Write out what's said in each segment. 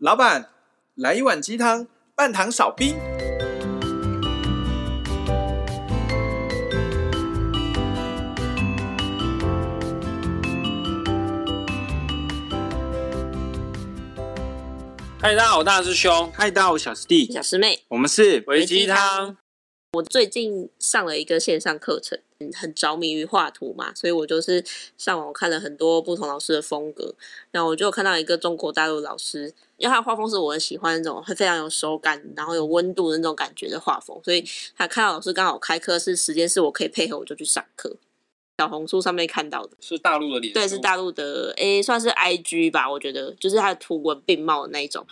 老板，来一碗鸡汤，半糖少冰。嗨，大家好，我大师兄。嗨，大家好，我小师弟，小师妹。我们是维鸡汤。我最近上了一个线上课程，很着迷于画图嘛，所以我就是上网看了很多不同老师的风格，然后我就看到一个中国大陆老师，因为他的画风是我很喜欢那种，非常有手感，然后有温度的那种感觉的画风，所以他看到老师刚好开课是时间是我可以配合，我就去上课。小红书上面看到的是大陆的脸，对，是大陆的，诶，算是 IG 吧，我觉得就是他的图文并茂的那一种。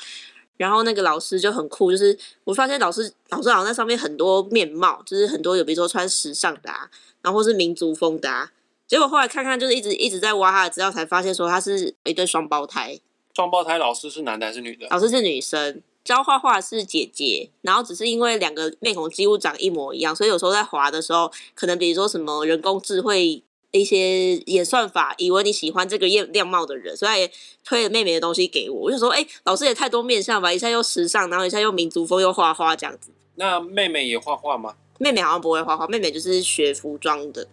然后那个老师就很酷，就是我发现老师老师好像在上面很多面貌，就是很多有比如说穿时尚的啊，然后或是民族风的啊。结果后来看看，就是一直一直在挖他的资料，才发现说他是一对双胞胎。双胞胎老师是男的还是女的？老师是女生，教画画是姐姐，然后只是因为两个面孔几乎长一模一样，所以有时候在滑的时候，可能比如说什么人工智慧。一些演算法以为你喜欢这个样样貌的人，所以他也推了妹妹的东西给我。我就说，哎、欸，老师也太多面相吧，一下又时尚，然后一下又民族风，又画画这样子。那妹妹也画画吗？妹妹好像不会画画，妹妹就是学服装的，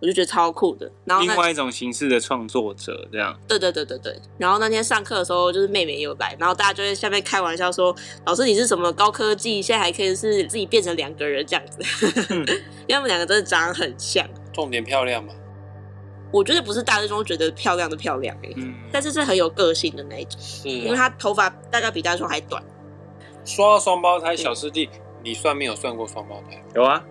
我就觉得超酷的。然后另外一种形式的创作者这样。对对对对对。然后那天上课的时候，就是妹妹有来，然后大家就在下面开玩笑说：“老师你是什么高科技？现在还可以是自己变成两个人这样子。嗯” 因为他们两个真的长得很像。重点漂亮吗？我觉得不是大师兄觉得漂亮的漂亮、欸嗯、但是是很有个性的那一种，因为他头发大概比大师兄还短。说到双胞胎，小师弟，你算没有算过双胞胎？有啊。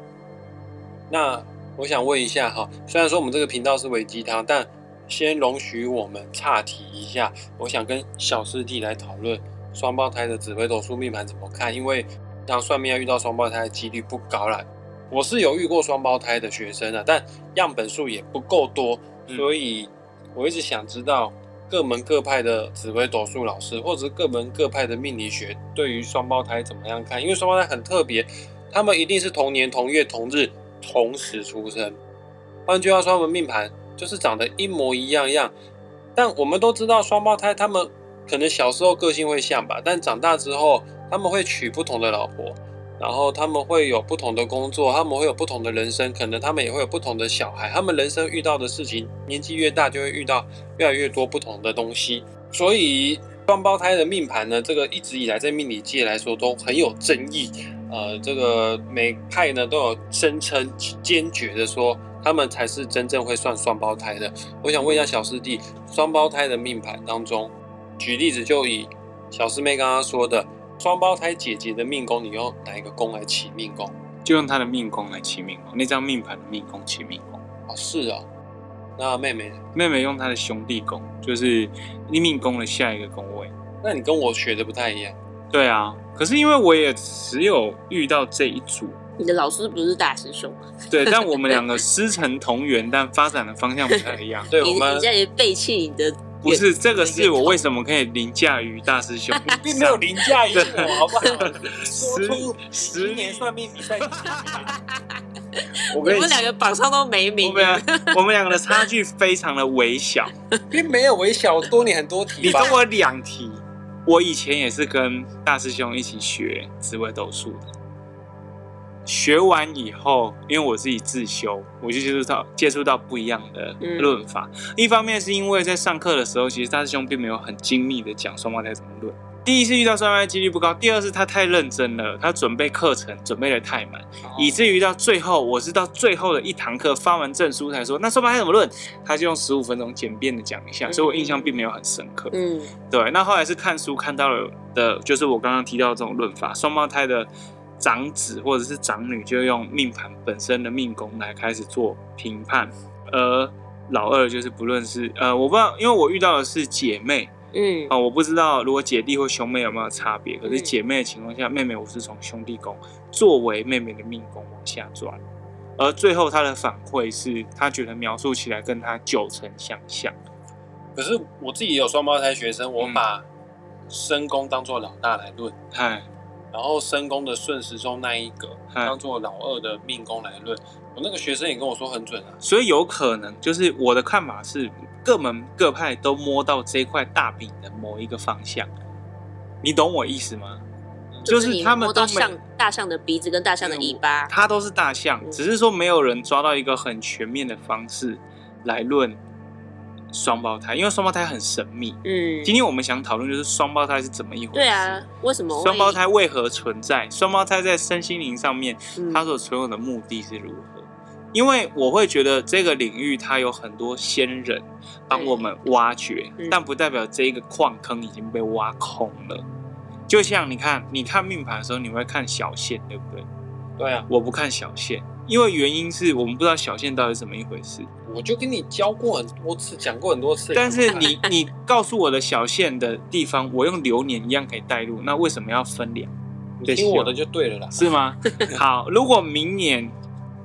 那我想问一下哈，虽然说我们这个频道是微鸡汤，但先容许我们岔题一下，我想跟小师弟来讨论双胞胎的紫微斗数命盘怎么看，因为当算命要遇到双胞胎的几率不高啦。我是有遇过双胞胎的学生啊，但样本数也不够多，所以我一直想知道各门各派的紫微斗数老师，或者是各门各派的命理学，对于双胞胎怎么样看？因为双胞胎很特别，他们一定是同年同月同日同时出生。换句话说，他们命盘就是长得一模一样样。但我们都知道，双胞胎他们可能小时候个性会像吧，但长大之后他们会娶不同的老婆。然后他们会有不同的工作，他们会有不同的人生，可能他们也会有不同的小孩。他们人生遇到的事情，年纪越大就会遇到越来越多不同的东西。所以双胞胎的命盘呢，这个一直以来在命理界来说都很有争议。呃，这个每派呢都有声称坚决的说，他们才是真正会算双胞胎的。我想问一下小师弟，双胞胎的命盘当中，举例子就以小师妹刚刚说的。双胞胎姐姐的命宫，你用哪一个宫来起命宫？就用她的命宫来起命宫，那张命盘的命宫起命宫。哦，是啊。那妹妹呢？妹妹用她的兄弟宫，就是你命宫的下一个宫位。那你跟我学的不太一样。对啊，可是因为我也只有遇到这一组。你的老师不是大师兄吗？对，但我们两个师承同源，但发展的方向不太一样。对，我们你现在也背弃你的。不是这个，是我为什么可以凌驾于大师兄？并没有凌驾于我，好不好？说十年算命比赛，我们两个榜上都没名。我们两个的差距非常的微小，并没有微小，我多你很多题。你多我两题。我以前也是跟大师兄一起学紫微斗数的。学完以后，因为我自己自修，我就接触到接触到不一样的论法。嗯、一方面是因为在上课的时候，其实大师兄并没有很精密的讲双胞胎怎么论。第一次遇到双胞胎几率不高，第二是他太认真了，他准备课程准备的太满，哦、以至于到最后，我是到最后的一堂课发完证书才说，那双胞胎怎么论？他就用十五分钟简便的讲一下，嗯、所以我印象并没有很深刻。嗯，对。那后来是看书看到了的，就是我刚刚提到这种论法，双胞胎的。长子或者是长女就用命盘本身的命宫来开始做评判，而老二就是不论是呃，我不知道，因为我遇到的是姐妹，嗯啊、呃，我不知道如果姐弟或兄妹有没有差别。可是姐妹的情况下，妹妹我是从兄弟宫作为妹妹的命宫往下转，而最后她的反馈是她觉得描述起来跟她九成相像。可是我自己有双胞胎学生，我把身宫当做老大来论，嗨、嗯。然后申宫的顺时钟那一格当做老二的命宫来论，我那个学生也跟我说很准啊，所以有可能就是我的看法是各门各派都摸到这块大饼的某一个方向，你懂我意思吗？就是他们都摸到像大象的鼻子跟大象的尾巴，它都是大象，只是说没有人抓到一个很全面的方式来论双胞胎，因为双胞胎很神秘。嗯，今天我们想讨论就是双胞胎是怎么一回事？对啊，为什么双胞胎为何存在？双胞胎在身心灵上面，它所存有的目的是如何？因为我会觉得这个领域它有很多先人帮我们挖掘，但不代表这一个矿坑已经被挖空了。就像你看，你看命盘的时候，你会看小线，对不对？对啊，我不看小线，因为原因是我们不知道小线到底是怎么一回事。我就跟你教过很多次，讲过很多次。但是你 你告诉我的小线的地方，我用流年一样可以带入，那为什么要分两？你听我的就对了啦，是吗？好，如果明年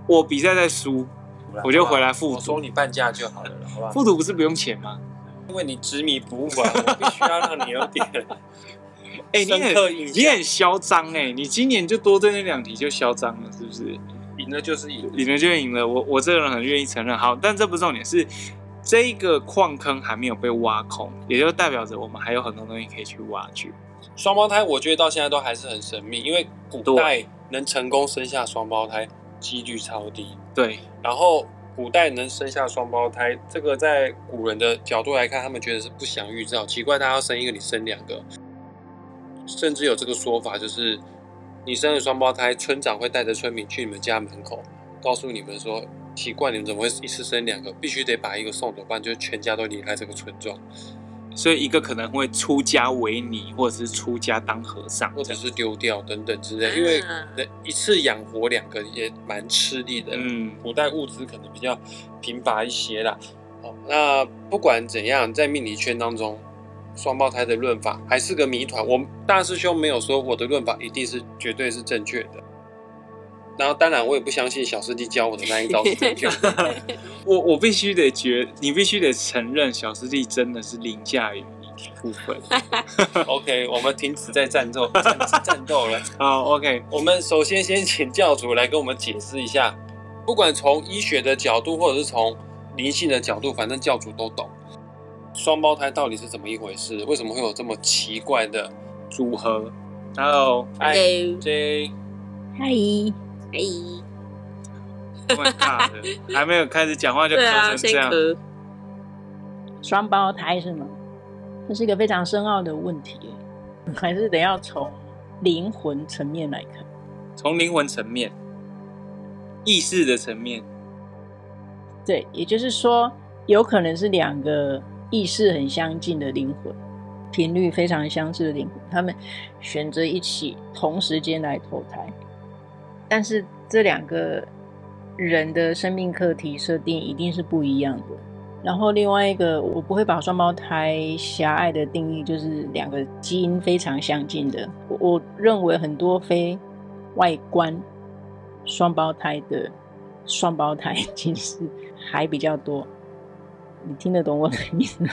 我比赛再输，我就回来复读，收你半价就好了，好吧？复读不是不用钱吗？因为你执迷不悟啊，我必须要让你有点。哎、欸，你很你很嚣张哎！你今年就多对那两题就嚣张了，是不是？赢了就是赢，赢了就赢了。我我这个人很愿意承认。好，但这不是重点，是这个矿坑还没有被挖空，也就代表着我们还有很多东西可以去挖掘。双胞胎，我觉得到现在都还是很神秘，因为古代能成功生下双胞胎几率超低。对，然后古代能生下双胞胎，这个在古人的角度来看，他们觉得是不祥预兆。奇怪，他要生一个，你生两个。甚至有这个说法，就是你生了双胞胎，村长会带着村民去你们家门口，告诉你们说：奇怪，你们怎么会一次生两个？必须得把一个送走，不然就全家都离开这个村庄。所以一个可能会出家为尼，或者是出家当和尚，或者是丢掉等等之类。因为一次养活两个也蛮吃力的。嗯，古代物资可能比较贫乏一些啦。好，那不管怎样，在命理圈当中。双胞胎的论法还是个谜团。我大师兄没有说我的论法一定是绝对是正确的。然后，当然我也不相信小师弟教我的那一招是正确的。我我必须得觉，你必须得承认，小师弟真的是凌驾于部分。OK，我们停止在战斗战战斗了。好，OK，我们首先先请教主来跟我们解释一下，不管从医学的角度，或者是从灵性的角度，反正教主都懂。双胞胎到底是怎么一回事？为什么会有这么奇怪的组合？Hello，Hi J，嗨，嗨，这么大的，还没有开始讲话就咳成这样。双胞胎是吗？这是一个非常深奥的问题，还是得要从灵魂层面来看？从灵魂层面、意识的层面，对，也就是说，有可能是两个。意识很相近的灵魂，频率非常相似的灵魂，他们选择一起同时间来投胎，但是这两个人的生命课题设定一定是不一样的。然后另外一个，我不会把双胞胎狭隘的定义，就是两个基因非常相近的。我我认为很多非外观双胞胎的双胞胎 其实还比较多。你听得懂我的意思吗？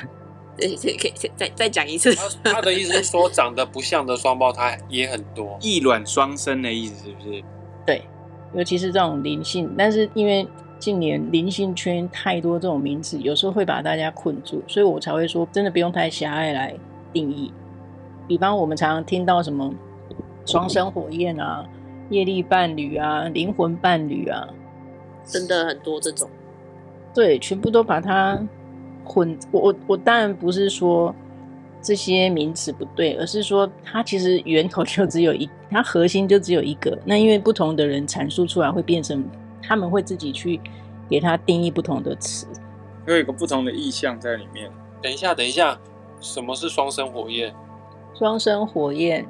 对，可以再再讲一次。他他的意思是说，长得不像的双胞胎也很多，异卵双生的意思是不是？对，尤其是这种灵性，但是因为近年灵性圈太多这种名词，有时候会把大家困住，所以我才会说，真的不用太狭隘来定义。比方我们常常听到什么双生火焰啊、业力伴侣啊、灵魂伴侣啊，真的很多这种。对，全部都把它。混，我我我当然不是说这些名词不对，而是说它其实源头就只有一，它核心就只有一个。那因为不同的人阐述出来，会变成他们会自己去给它定义不同的词，会有一个不同的意象在里面。等一下，等一下，什么是双生火焰？双生火焰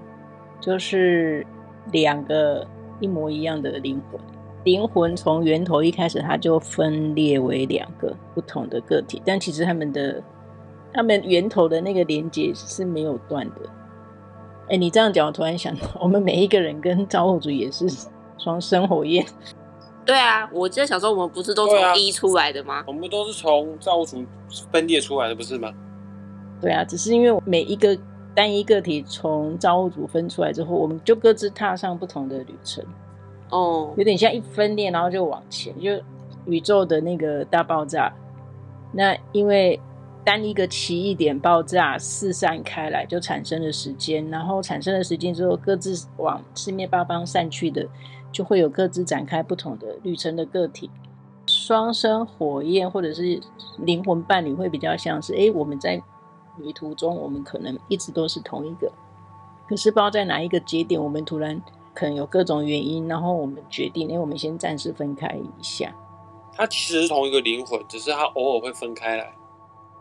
就是两个一模一样的灵魂。灵魂从源头一开始，它就分裂为两个不同的个体，但其实他们的、他们源头的那个连接是没有断的。哎，你这样讲，我突然想到，我们每一个人跟造物主也是双生火焰。对啊，我记得小时候我们不是都从一出来的吗？啊、我们都是从造物主分裂出来的，不是吗？对啊，只是因为每一个单一个体从造物主分出来之后，我们就各自踏上不同的旅程。哦，有点像一分裂，然后就往前，就宇宙的那个大爆炸。那因为单一个奇异点爆炸四散开来，就产生了时间，然后产生了时间之后，各自往四面八方散去的，就会有各自展开不同的旅程的个体。双生火焰或者是灵魂伴侣会比较像是，哎，我们在旅途中，我们可能一直都是同一个，可是不知道在哪一个节点，我们突然可能有各种原因，然后我们决定，因为，我们先暂时分开一下。他其实是同一个灵魂，只是他偶尔会分开来。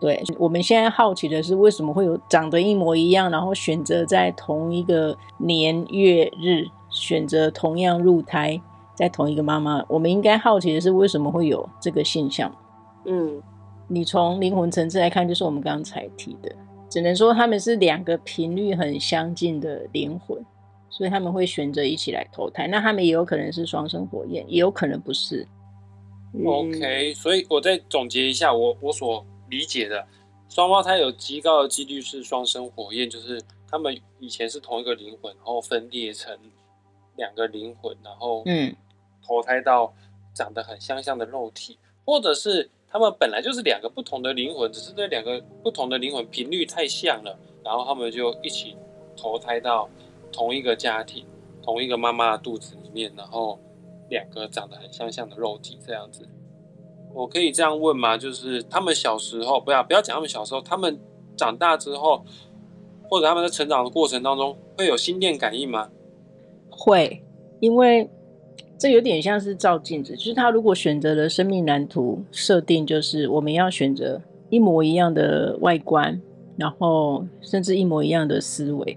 对，我们现在好奇的是，为什么会有长得一模一样，然后选择在同一个年月日，选择同样入胎，在同一个妈妈？我们应该好奇的是，为什么会有这个现象？嗯，你从灵魂层次来看，就是我们刚才提的，只能说他们是两个频率很相近的灵魂，所以他们会选择一起来投胎。那他们也有可能是双生火焰，也有可能不是。嗯、OK，所以我再总结一下，我我所。理解的双胞胎有极高的几率是双生火焰，就是他们以前是同一个灵魂，然后分裂成两个灵魂，然后嗯，投胎到长得很相像的肉体，嗯、或者是他们本来就是两个不同的灵魂，只是这两个不同的灵魂频率太像了，然后他们就一起投胎到同一个家庭，同一个妈妈的肚子里面，然后两个长得很相像的肉体这样子。我可以这样问吗？就是他们小时候，不要不要讲他们小时候，他们长大之后，或者他们在成长的过程当中，会有心电感应吗？会，因为这有点像是照镜子，就是他如果选择了生命蓝图设定，就是我们要选择一模一样的外观，然后甚至一模一样的思维，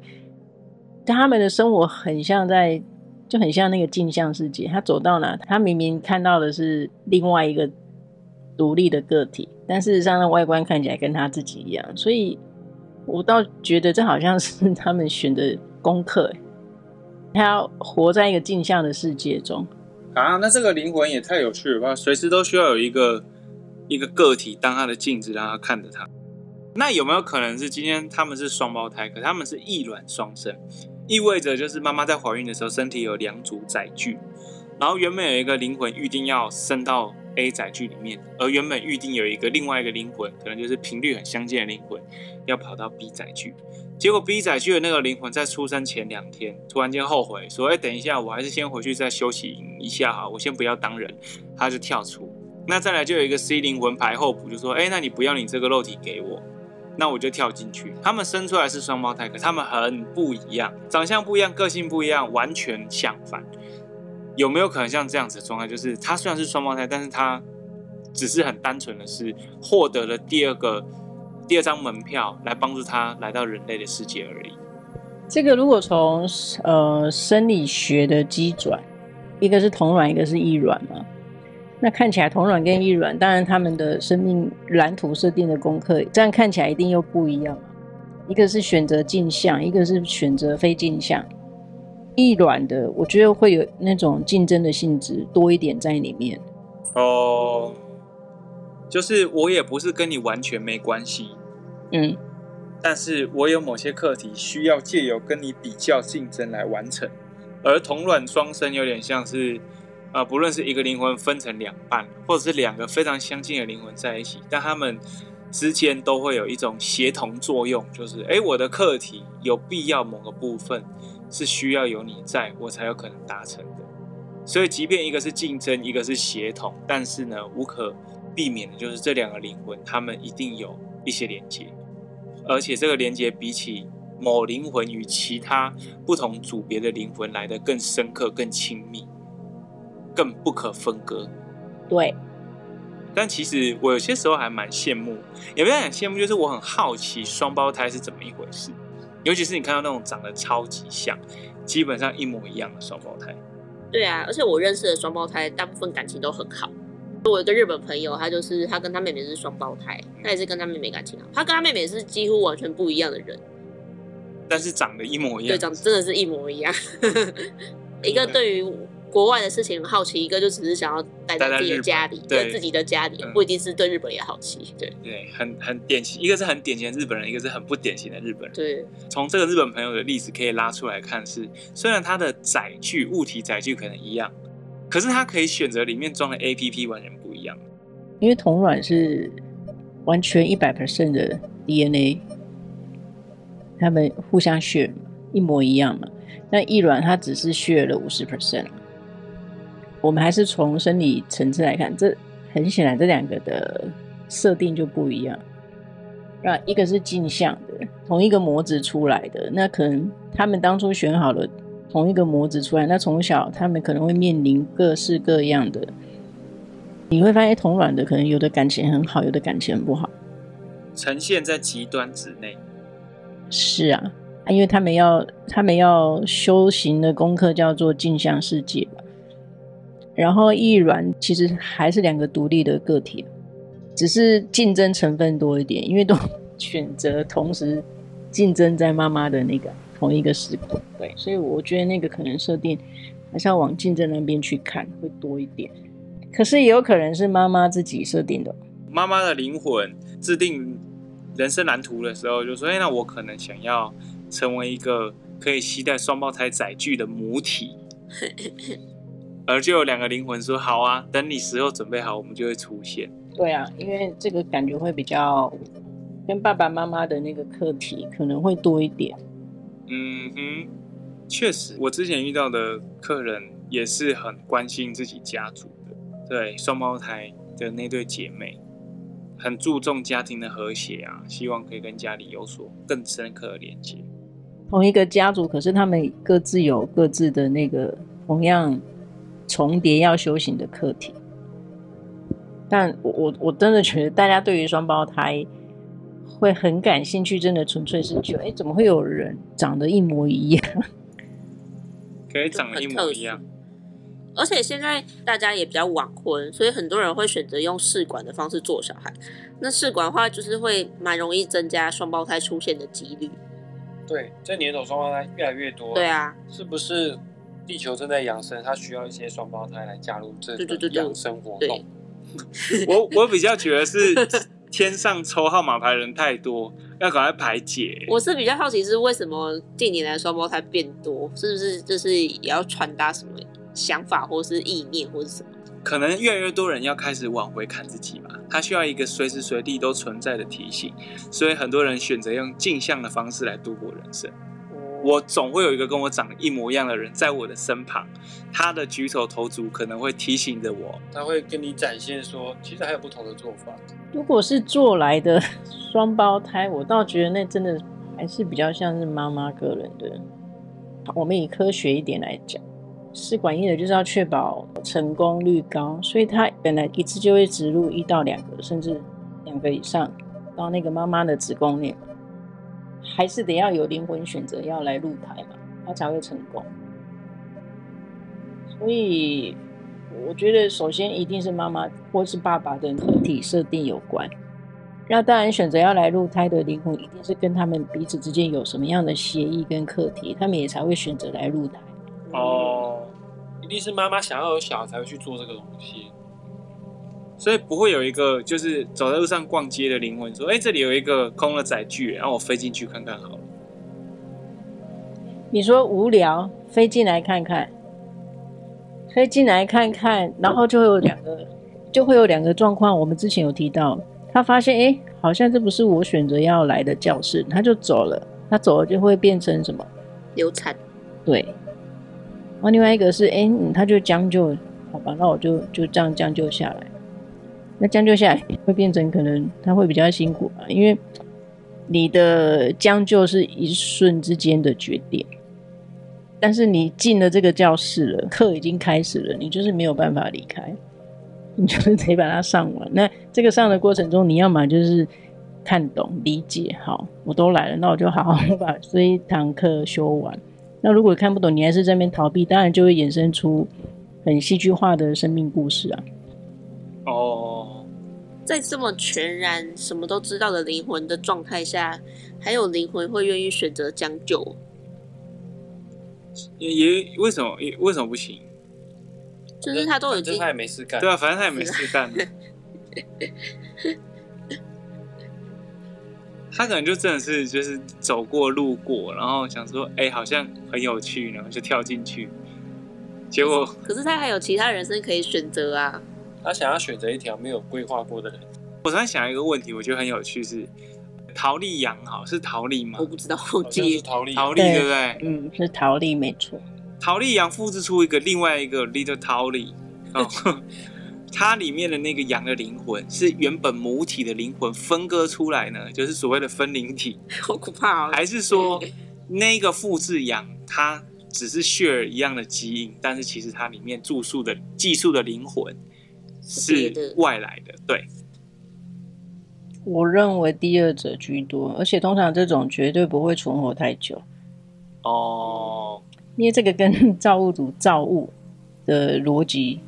他们的生活很像在，就很像那个镜像世界，他走到哪，他明明看到的是另外一个。独立的个体，但事实上，那外观看起来跟他自己一样，所以我倒觉得这好像是 他们选的功课。他要活在一个镜像的世界中啊，那这个灵魂也太有趣了吧！随时都需要有一个一个个体当他的镜子，让他看着他。那有没有可能是今天他们是双胞胎，可他们是异卵双生，意味着就是妈妈在怀孕的时候身体有两组载具，然后原本有一个灵魂预定要生到。A 载具里面，而原本预定有一个另外一个灵魂，可能就是频率很相近的灵魂，要跑到 B 载具。结果 B 载具的那个灵魂在出生前两天，突然间后悔，说：“哎，等一下，我还是先回去再休息一下哈，我先不要当人。”他就跳出。那再来就有一个 C 灵魂排后补，就说：“哎，那你不要你这个肉体给我，那我就跳进去。”他们生出来是双胞胎，可他们很不一样，长相不一样，个性不一样，完全相反。有没有可能像这样子的状态？就是他虽然是双胞胎，但是他只是很单纯的是获得了第二个第二张门票，来帮助他来到人类的世界而已。这个如果从呃生理学的机转，一个是同卵，一个是异卵嘛，那看起来同卵跟异卵，当然他们的生命蓝图设定的功课，这样看起来一定又不一样。一个是选择镜像，一个是选择非镜像。异卵的，我觉得会有那种竞争的性质多一点在里面。哦，就是我也不是跟你完全没关系，嗯，但是我有某些课题需要借由跟你比较竞争来完成。而同卵双生有点像是，呃，不论是一个灵魂分成两半，或者是两个非常相近的灵魂在一起，但他们之间都会有一种协同作用，就是，哎，我的课题有必要某个部分。是需要有你在，我才有可能达成的。所以，即便一个是竞争，一个是协同，但是呢，无可避免的就是这两个灵魂，他们一定有一些连接，而且这个连接比起某灵魂与其他不同组别的灵魂来得更深刻、更亲密、更不可分割。对。但其实我有些时候还蛮羡慕，也不要很羡慕，就是我很好奇双胞胎是怎么一回事。尤其是你看到那种长得超级像，基本上一模一样的双胞胎。对啊，而且我认识的双胞胎大部分感情都很好。我有一个日本朋友，他就是他跟他妹妹是双胞胎，他也是跟他妹妹感情好。他跟他妹妹是几乎完全不一样的人，但是长得一模一样。对，长得真的是一模一样。一 个对于。国外的事情很好奇，一个就只是想要待在自己的家里，对自己的家里，不一定是对日本也好奇。对对，很很典型，一个是很典型的日本人，一个是很不典型的日本人。对，从这个日本朋友的例子可以拉出来看是，是虽然他的载具物体载具可能一样，可是他可以选择里面装的 APP 完全不一样。因为同卵是完全一百 percent 的 DNA，他们互相 share 一模一样嘛。那异卵它只是 share 了五十 percent。我们还是从生理层次来看，这很显然这两个的设定就不一样。那，一个是镜像的，同一个模子出来的，那可能他们当初选好了同一个模子出来，那从小他们可能会面临各式各样的。你会发现同卵的可能有的感情很好，有的感情很不好，呈现在极端之内。是啊，因为他们要他们要修行的功课叫做镜像世界，然后异软其实还是两个独立的个体。只是竞争成分多一点，因为都选择同时竞争在妈妈的那个同一个时空，对，所以我觉得那个可能设定还是要往竞争那边去看会多一点。可是也有可能是妈妈自己设定的，妈妈的灵魂制定人生蓝图的时候就说：“哎，那我可能想要成为一个可以携带双胞胎载具的母体。”而就有两个灵魂说：“好啊，等你时候准备好，我们就会出现。”对啊，因为这个感觉会比较跟爸爸妈妈的那个课题可能会多一点。嗯哼，确实，我之前遇到的客人也是很关心自己家族的，对双胞胎的那对姐妹，很注重家庭的和谐啊，希望可以跟家里有所更深刻的连接。同一个家族，可是他们各自有各自的那个同样重叠要修行的课题。但我我我真的觉得，大家对于双胞胎会很感兴趣，真的纯粹是觉得，哎，怎么会有人长得一模一样？可以长得一模一样。而且现在大家也比较晚婚，所以很多人会选择用试管的方式做小孩。那试管的话，就是会蛮容易增加双胞胎出现的几率。对，这年头双胞胎越来越多。对啊，是不是地球正在养生？它需要一些双胞胎来加入这个养生活动。我我比较觉得是天上抽号码牌的人太多，要赶快排解。我是比较好奇是为什么近年来双胞胎变多，是不是就是也要传达什么想法，或是意念，或是什么？可能越来越多人要开始往回看自己嘛，他需要一个随时随地都存在的提醒，所以很多人选择用镜像的方式来度过人生。我总会有一个跟我长得一模一样的人在我的身旁，他的举手投足可能会提醒着我，他会跟你展现说，其实还有不同的做法。如果是做来的双胞胎，我倒觉得那真的还是比较像是妈妈个人的。我们以科学一点来讲，试管婴儿就是要确保成功率高，所以他本来一次就会植入一到两个，甚至两个以上到那个妈妈的子宫内。还是得要有灵魂选择要来入胎嘛，他才会成功。所以我觉得，首先一定是妈妈或是爸爸的课题设定有关。那当然，选择要来入胎的灵魂，一定是跟他们彼此之间有什么样的协议跟课题，他们也才会选择来入胎。哦，一定是妈妈想要有小孩才会去做这个东西。所以不会有一个就是走在路上逛街的灵魂说：“哎，这里有一个空的载具，然后我飞进去看看好了。”你说无聊，飞进来看看，飞进来看看，然后就会有两个，就会有两个状况。我们之前有提到，他发现哎，好像这不是我选择要来的教室，他就走了。他走了就会变成什么？流产。对。然后另外一个是哎，他就将就，好吧，那我就就这样将就下来。那将就下来会变成可能他会比较辛苦吧，因为你的将就是一瞬之间的决定，但是你进了这个教室了，课已经开始了，你就是没有办法离开，你就是得把它上完。那这个上的过程中，你要么就是看懂、理解，好，我都来了，那我就好好把这一堂课修完。那如果看不懂，你还是在那边逃避，当然就会衍生出很戏剧化的生命故事啊。哦，在这么全然什么都知道的灵魂的状态下，还有灵魂会愿意选择将就？也也为什么？也为什么不行？就是他都已经他也没事干，对啊，反正他也没事干。他可能就真的是就是走过路过，然后想说，哎、欸，好像很有趣，然后就跳进去。结果，可是他还有其他人生可以选择啊。他想要选择一条没有规划过的人，我突然想一个问题，我觉得很有趣是，桃莉羊好是桃莉吗？我不知道，我好像记是桃莉，桃莉对不对？嗯，是桃莉没错。桃莉羊复制出一个另外一个 Little 桃莉哦，它里面的那个羊的灵魂是原本母体的灵魂分割出来呢，就是所谓的分灵体，好可怕哦。还是说那个复制羊它只是 share 一样的基因，但是其实它里面住宿的寄宿的灵魂是外来的？对。我认为第二者居多，而且通常这种绝对不会存活太久。哦，因为这个跟造物主造物的逻辑、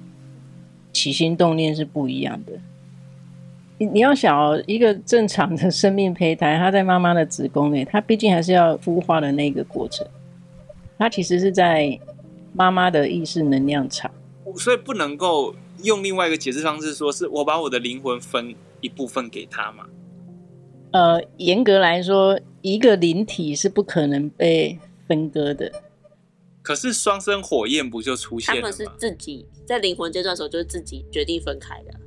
起心动念是不一样的。你你要想哦，一个正常的生命胚胎，它在妈妈的子宫内，它毕竟还是要孵化的那个过程，它其实是在妈妈的意识能量场，所以不能够用另外一个解释方式说，是我把我的灵魂分。一部分给他嘛？呃，严格来说，一个灵体是不可能被分割的。可是双生火焰不就出现了吗？他们是自己在灵魂阶段的时候，就是自己决定分开的。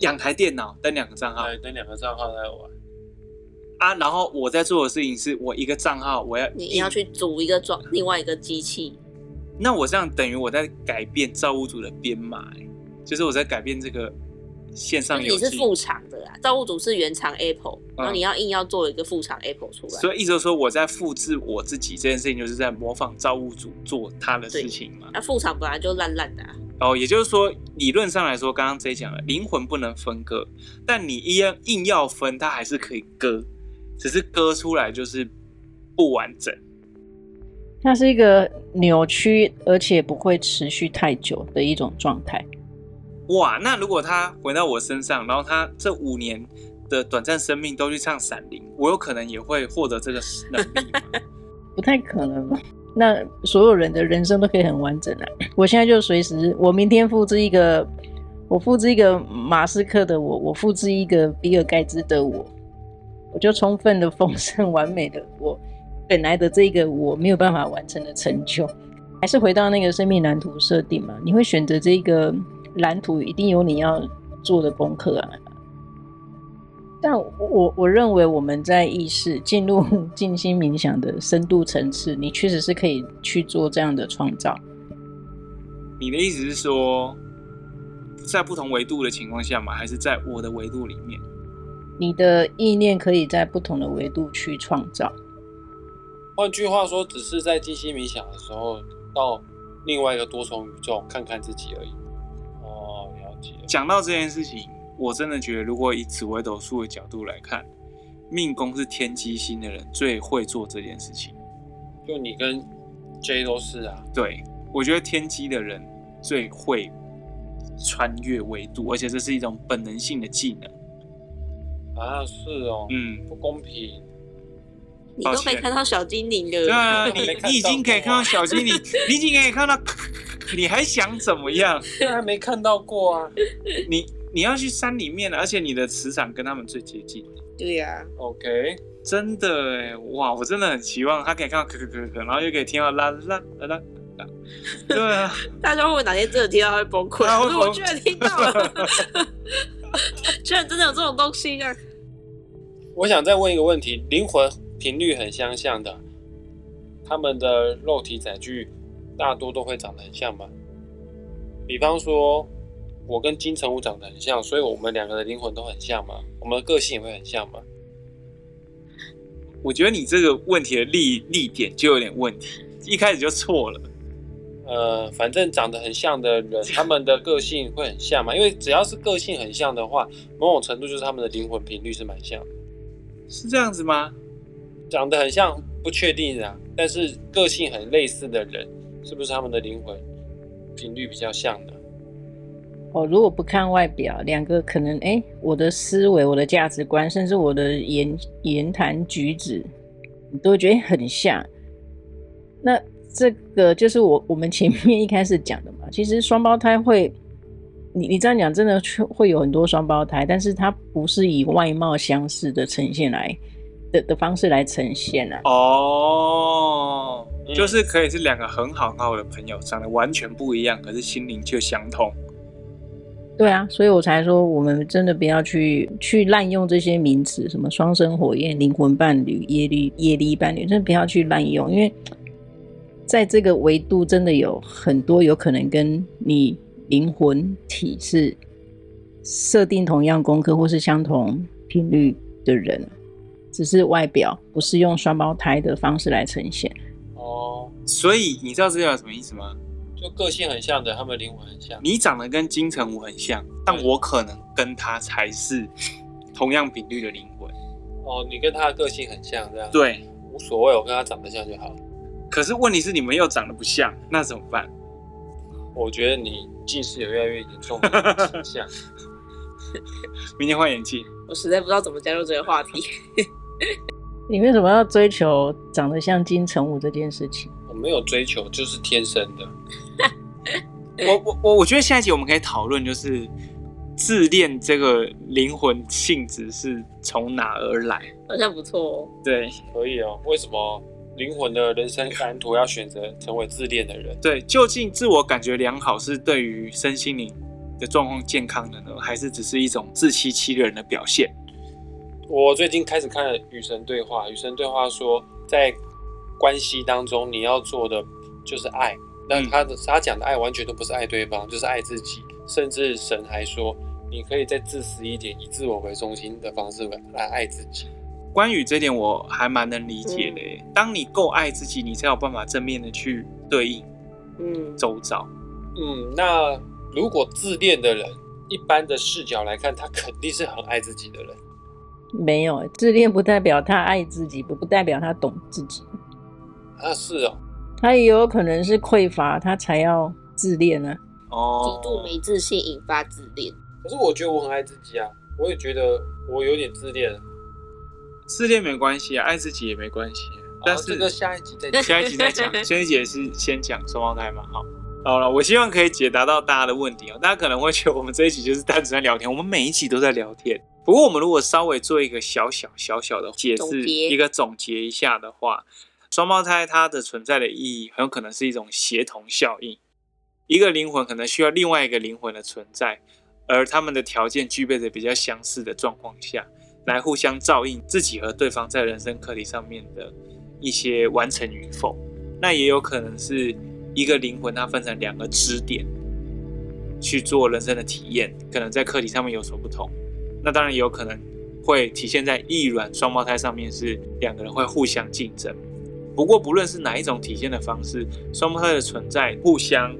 两台电脑登两个账号，对登两个账号来玩啊！然后我在做的事情是我一个账号，我要你要去组一个装另外一个机器。那我这样等于我在改变造物主的编码，就是我在改变这个。线上游戏，你是副厂的啦，造物主是原厂 Apple，然后你要硬要做一个副厂 Apple 出来，嗯，所以意思就是说我在复制我自己这件事情，就是在模仿造物主做他的事情嘛。那副厂本来就烂烂的，啊。哦，也就是说，理论上来说，刚刚 J 讲了，灵魂不能分割，但你一样硬要分，它还是可以割，只是割出来就是不完整。它是一个扭曲而且不会持续太久的一种状态。哇，那如果他回到我身上，然后他这五年的短暂生命都去唱《闪灵》，我有可能也会获得这个能力吗？不太可能吧？那所有人的人生都可以很完整啊！我现在就随时，我明天复制一个，我复制一个马斯克的我，我复制一个比尔盖茨的我，我就充分的丰盛完美的我本来的这个我没有办法完成的成就，还是回到那个生命蓝图设定嘛？你会选择这个？蓝图一定有你要做的功课啊！但我我认为我们在意识进入静心冥想的深度层次，你确实是可以去做这样的创造。你的意思是说，在不同维度的情况下吗？还是在我的维度里面？你的意念可以在不同的维度去创造。换句话说，只是在静心冥想的时候，到另外一个多重宇宙看看自己而已。哦，了解讲到这件事情，我真的觉得，如果以紫微斗数的角度来看，命宫是天机星的人最会做这件事情。就你跟 J 都是啊。对，我觉得天机的人最会穿越维度，而且这是一种本能性的技能。啊，是哦，嗯，不公平。你都没看到小精灵的。对啊，你你已经可以看到小精灵，你已经可以看到。你还想怎么样？还没看到过啊！你你要去山里面，而且你的磁场跟他们最接近。对呀、啊。OK，真的哎，哇！我真的很期望他可以看到咳咳咳咳，然后又可以听到啦啦啦啦。对啊。大家会不会哪天真的听到会崩溃？可是我居然听到了，居然真的有这种东西啊！我想再问一个问题：灵魂频率很相像的，他们的肉体载具。大多都会长得很像吧？比方说，我跟金城武长得很像，所以我们两个的灵魂都很像嘛？我们的个性也会很像嘛？我觉得你这个问题的立立点就有点问题，一开始就错了。呃，反正长得很像的人，他们的个性会很像嘛？因为只要是个性很像的话，某种程度就是他们的灵魂频率是蛮像的。是这样子吗？长得很像不确定啊，但是个性很类似的人。是不是他们的灵魂频率比较像的？哦，如果不看外表，两个可能，哎，我的思维、我的价值观，甚至我的言言谈举止，你都觉得很像。那这个就是我我们前面一开始讲的嘛。其实双胞胎会，你你这样讲，真的会有很多双胞胎，但是它不是以外貌相似的呈现来的的方式来呈现啊。哦。就是可以是两个很好很好的朋友，长得完全不一样，可是心灵却相通。对啊，所以我才说，我们真的不要去去滥用这些名词，什么双生火焰、灵魂伴侣、业力业力伴侣，真的不要去滥用，因为在这个维度，真的有很多有可能跟你灵魂体是设定同样功课或是相同频率的人，只是外表不是用双胞胎的方式来呈现。哦，所以你知道这叫什么意思吗？就个性很像的，他们灵魂很像。你长得跟金城武很像，但我可能跟他才是同样频率的灵魂。哦，你跟他的个性很像，这样。对，无所谓，我跟他长得像就好。可是问题是你们又长得不像，那怎么办？我觉得你近视有越来越严重的倾向。明天换眼镜。我实在不知道怎么加入这个话题。你为什么要追求长得像金城武这件事情？我没有追求，就是天生的。我我我我觉得下一集我们可以讨论，就是自恋这个灵魂性质是从哪而来？好像不错哦。对，可以哦。为什么灵魂的人生蓝图要选择成为自恋的人？对，究竟自我感觉良好是对于身心灵的状况健康的呢，还是只是一种自欺欺人的表现？我最近开始看了《与神对话》，《与神对话》说，在关系当中，你要做的就是爱。那他的他讲的爱完全都不是爱对方，就是爱自己。甚至神还说，你可以再自私一点，以自我为中心的方式来爱自己。关于这点，我还蛮能理解的。嗯、当你够爱自己，你才有办法正面的去对应，嗯，周遭。嗯，那如果自恋的人，一般的视角来看，他肯定是很爱自己的人。没有，自恋不代表他爱自己，不不代表他懂自己。啊，是哦。他也有可能是匮乏，他才要自恋呢。哦，极度没自信引发自恋。可是我觉得我很爱自己啊，我也觉得我有点自恋。自恋没关系啊，爱自己也没关系。但是这个下一集再讲，下一集再讲。下一集是先讲双胞胎嘛？好，好了，我希望可以解答到大家的问题哦。大家可能会觉得我们这一集就是单纯在聊天，我们每一集都在聊天。不过我们如果稍微做一个小小小小的解释，一个总结一下的话。双胞胎它的存在的意义很有可能是一种协同效应，一个灵魂可能需要另外一个灵魂的存在，而他们的条件具备着比较相似的状况下，来互相照应自己和对方在人生课题上面的一些完成与否。那也有可能是一个灵魂它分成两个支点去做人生的体验，可能在课题上面有所不同。那当然也有可能会体现在异卵双胞胎上面，是两个人会互相竞争。不过，不论是哪一种体现的方式，双胞胎的存在互相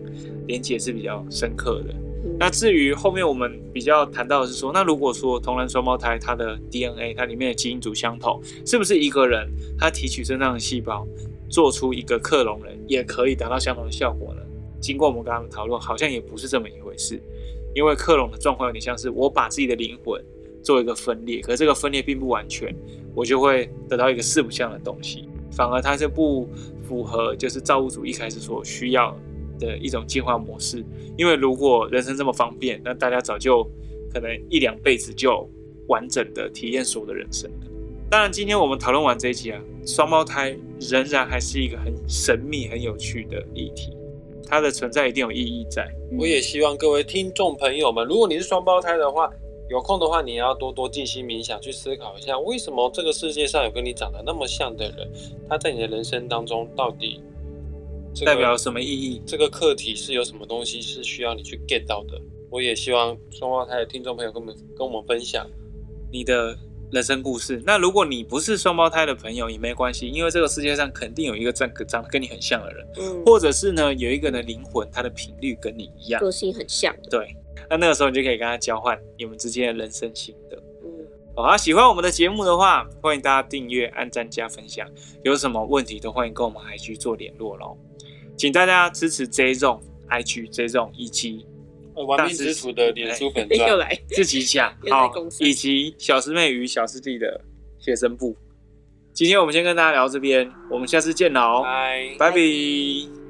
连接是比较深刻的。那至于后面我们比较谈到的是说，那如果说同卵双胞胎它的 DNA 它里面的基因组相同，是不是一个人他提取身上的细胞做出一个克隆人，也可以达到相同的效果呢？经过我们刚刚的讨论，好像也不是这么一回事。因为克隆的状况有点像是我把自己的灵魂做一个分裂，可是这个分裂并不完全，我就会得到一个四不像的东西。反而它是不符合，就是造物主一开始所需要的一种进化模式。因为如果人生这么方便，那大家早就可能一两辈子就完整的体验所有的人生了。当然，今天我们讨论完这一集啊，双胞胎仍然还是一个很神秘、很有趣的议题，它的存在一定有意义在。我也希望各位听众朋友们，如果你是双胞胎的话，有空的话，你要多多静心冥想，去思考一下，为什么这个世界上有跟你长得那么像的人，他在你的人生当中到底代表什么意义？这个课题是有什么东西是需要你去 get 到的？我也希望双胞胎的听众朋友跟我们跟我们分享你的人生故事。那如果你不是双胞胎的朋友也没关系，因为这个世界上肯定有一个长长得跟你很像的人，嗯，或者是呢有一个人的灵魂，他的频率跟你一样，个性很像，对。那那个时候你就可以跟他交换你们之间的人生心得。嗯，好啊，喜欢我们的节目的话，欢迎大家订阅、按赞、加分享。有什么问题都欢迎跟我们 IG 做联络喽。请大家支持 J Zone IG J Zone 以及玩命之徒的脸书粉专 又来自己讲好，以及小师妹与小师弟的学生部。今天我们先跟大家聊这边，我们下次见喽，拜拜。